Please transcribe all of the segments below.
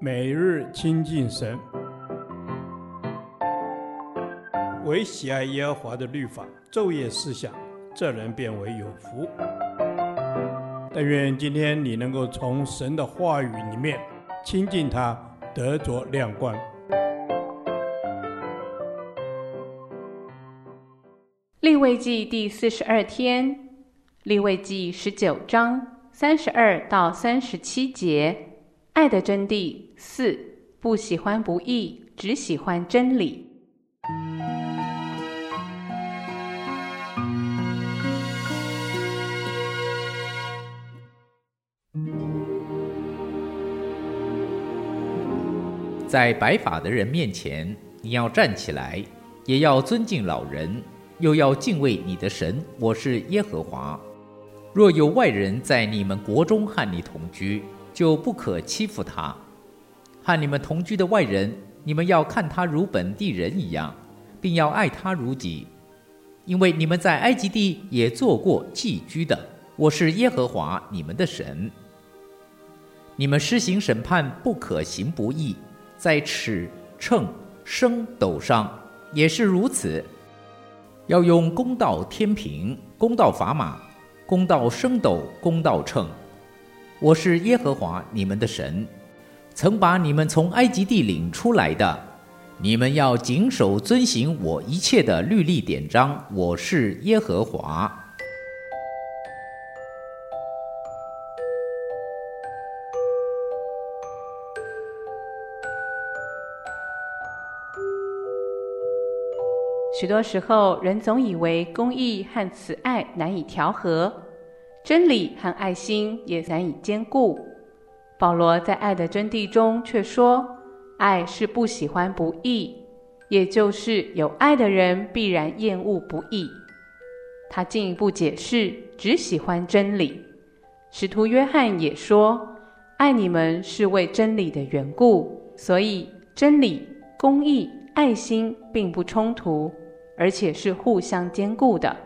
每日亲近神，唯喜爱耶和华的律法，昼夜思想，这人便为有福。但愿今天你能够从神的话语里面亲近他，得着亮光。立位记第四十二天，立位记十九章三十二到三十七节，爱的真谛四，不喜欢不义，只喜欢真理。在白发的人面前，你要站起来，也要尊敬老人，又要敬畏你的神。我是耶和华。若有外人在你们国中和你同居，就不可欺负他。和你们同居的外人，你们要看他如本地人一样，并要爱他如己，因为你们在埃及地也做过寄居的。我是耶和华你们的神。你们施行审判，不可行不义，在尺、秤、升斗上也是如此，要用公道天平、公道砝码。公道升斗，公道秤。我是耶和华你们的神，曾把你们从埃及地领出来的。你们要谨守遵行我一切的律例典章。我是耶和华。许多时候，人总以为公义和慈爱难以调和，真理和爱心也难以兼顾。保罗在爱的真谛中却说，爱是不喜欢不义，也就是有爱的人必然厌恶不义。他进一步解释，只喜欢真理。使徒约翰也说，爱你们是为真理的缘故，所以真理、公义、爱心并不冲突。而且是互相兼顾的。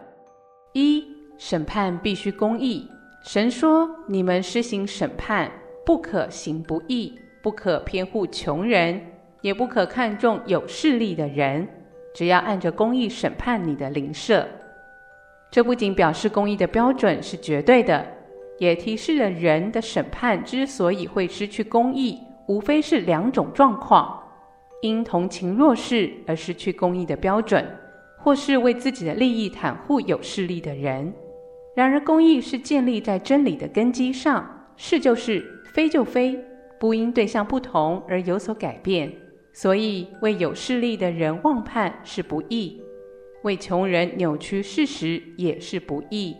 一、审判必须公义。神说：“你们施行审判，不可行不义，不可偏护穷人，也不可看重有势力的人，只要按着公义审判你的邻舍。”这不仅表示公义的标准是绝对的，也提示了人的审判之所以会失去公义，无非是两种状况：因同情弱势而失去公义的标准。或是为自己的利益袒护有势力的人。然而，公义是建立在真理的根基上，是就是，非就非，不因对象不同而有所改变。所以，为有势力的人妄判是不义，为穷人扭曲事实也是不义。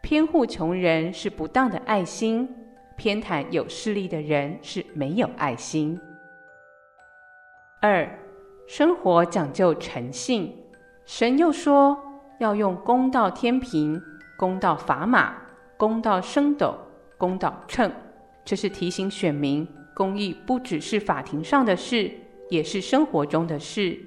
偏护穷人是不当的爱心，偏袒有势力的人是没有爱心。二，生活讲究诚信。神又说要用公道天平、公道砝码、公道升斗、公道秤，这是提醒选民，公义不只是法庭上的事，也是生活中的事。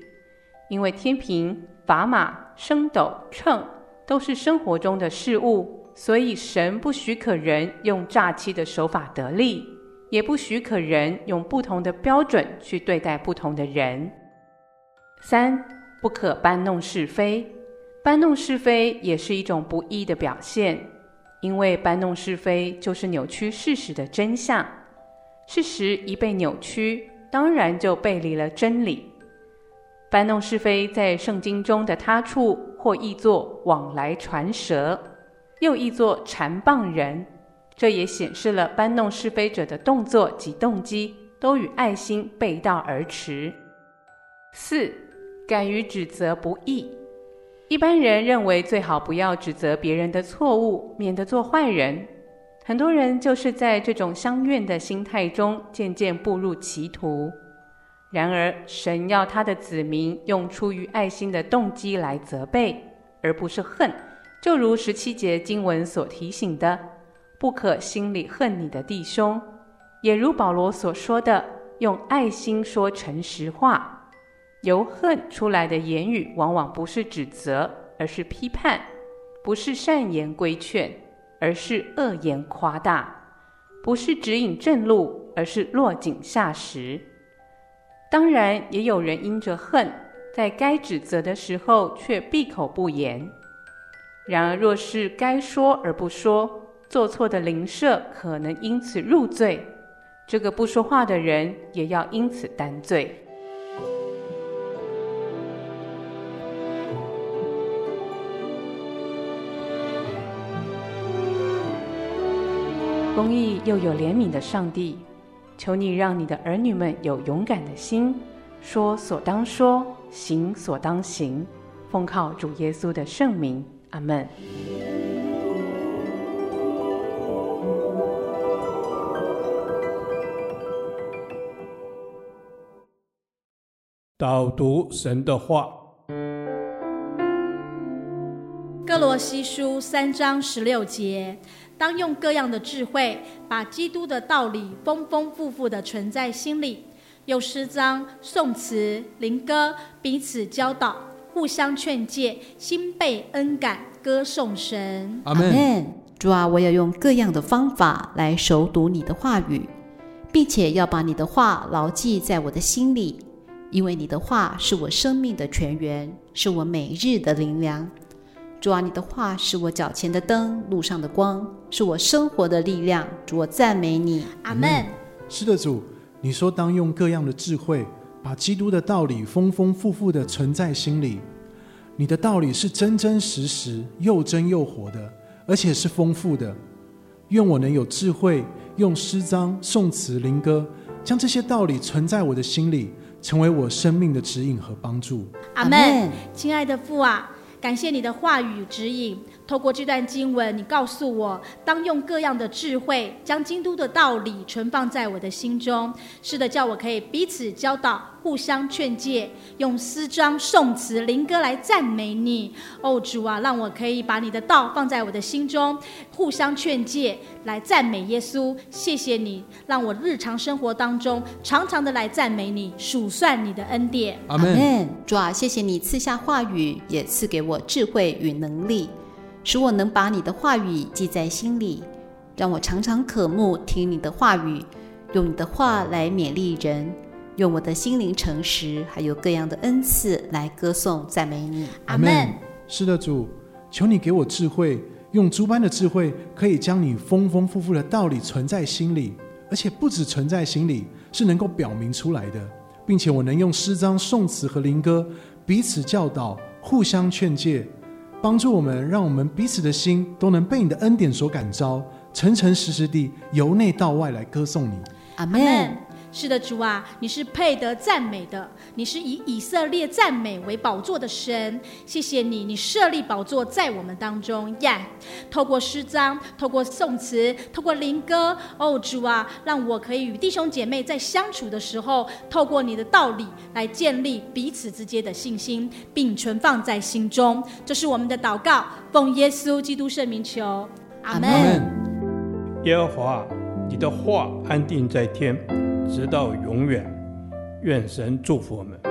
因为天平、砝码、升斗、秤都是生活中的事物，所以神不许可人用诈欺的手法得利，也不许可人用不同的标准去对待不同的人。三。不可搬弄是非，搬弄是非也是一种不义的表现，因为搬弄是非就是扭曲事实的真相。事实一被扭曲，当然就背离了真理。搬弄是非在圣经中的他处，或译作往来传舌，又译作缠谤人，这也显示了搬弄是非者的动作及动机都与爱心背道而驰。四。敢于指责不义，一般人认为最好不要指责别人的错误，免得做坏人。很多人就是在这种相怨的心态中渐渐步入歧途。然而，神要他的子民用出于爱心的动机来责备，而不是恨。就如十七节经文所提醒的，不可心里恨你的弟兄，也如保罗所说的，用爱心说诚实话。由恨出来的言语，往往不是指责，而是批判；不是善言规劝，而是恶言夸大；不是指引正路，而是落井下石。当然，也有人因着恨，在该指责的时候却闭口不言。然而，若是该说而不说，做错的邻舍可能因此入罪，这个不说话的人也要因此担罪。公义又有怜悯的上帝，求你让你的儿女们有勇敢的心，说所当说，行所当行，奉靠主耶稣的圣名，阿门。导读神的话，哥罗西书三章十六节。当用各样的智慧，把基督的道理丰丰富富的存在心里，用诗章、颂词、灵歌彼此教导，互相劝诫，心被恩感，歌颂神。阿门。主啊，我要用各样的方法来熟读你的话语，并且要把你的话牢记在我的心里，因为你的话是我生命的泉源，是我每日的灵粮。主啊，你的话是我脚前的灯，路上的光，是我生活的力量。主，我赞美你。阿门。是的，主，你说当用各样的智慧，把基督的道理丰丰富富的存在心里。你的道理是真真实实，又真又活的，而且是丰富的。愿我能有智慧，用诗章、颂词、灵歌，将这些道理存在我的心里，成为我生命的指引和帮助。阿门。亲爱的父啊。感谢你的话语指引，透过这段经文，你告诉我，当用各样的智慧，将京都的道理存放在我的心中。是的，叫我可以彼此教导，互相劝诫，用诗章、颂词、灵歌来赞美你。哦，主啊，让我可以把你的道放在我的心中，互相劝诫，来赞美耶稣。谢谢你，让我日常生活当中常常的来赞美你，数算你的恩典。阿门。主啊，谢谢你赐下话语，也赐给我智慧与能力。使我能把你的话语记在心里，让我常常渴慕听你的话语，用你的话来勉励人，用我的心灵诚实，还有各样的恩赐来歌颂赞美你。阿门。是的，主，求你给我智慧，用诸般的智慧，可以将你丰丰富富的道理存在心里，而且不止存在心里，是能够表明出来的，并且我能用诗章、颂词和灵歌彼此教导，互相劝诫。帮助我们，让我们彼此的心都能被你的恩典所感召，诚诚实实地由内到外来歌颂你。阿门。是的，主啊，你是配得赞美的，你是以以色列赞美为宝座的神。谢谢你，你设立宝座在我们当中耶。Yeah! 透过诗章，透过颂词，透过灵歌，哦，主啊，让我可以与弟兄姐妹在相处的时候，透过你的道理来建立彼此之间的信心，并存放在心中。这是我们的祷告，奉耶稣基督圣名求，阿门。耶和华，你的话安定在天。直到永远，愿神祝福我们。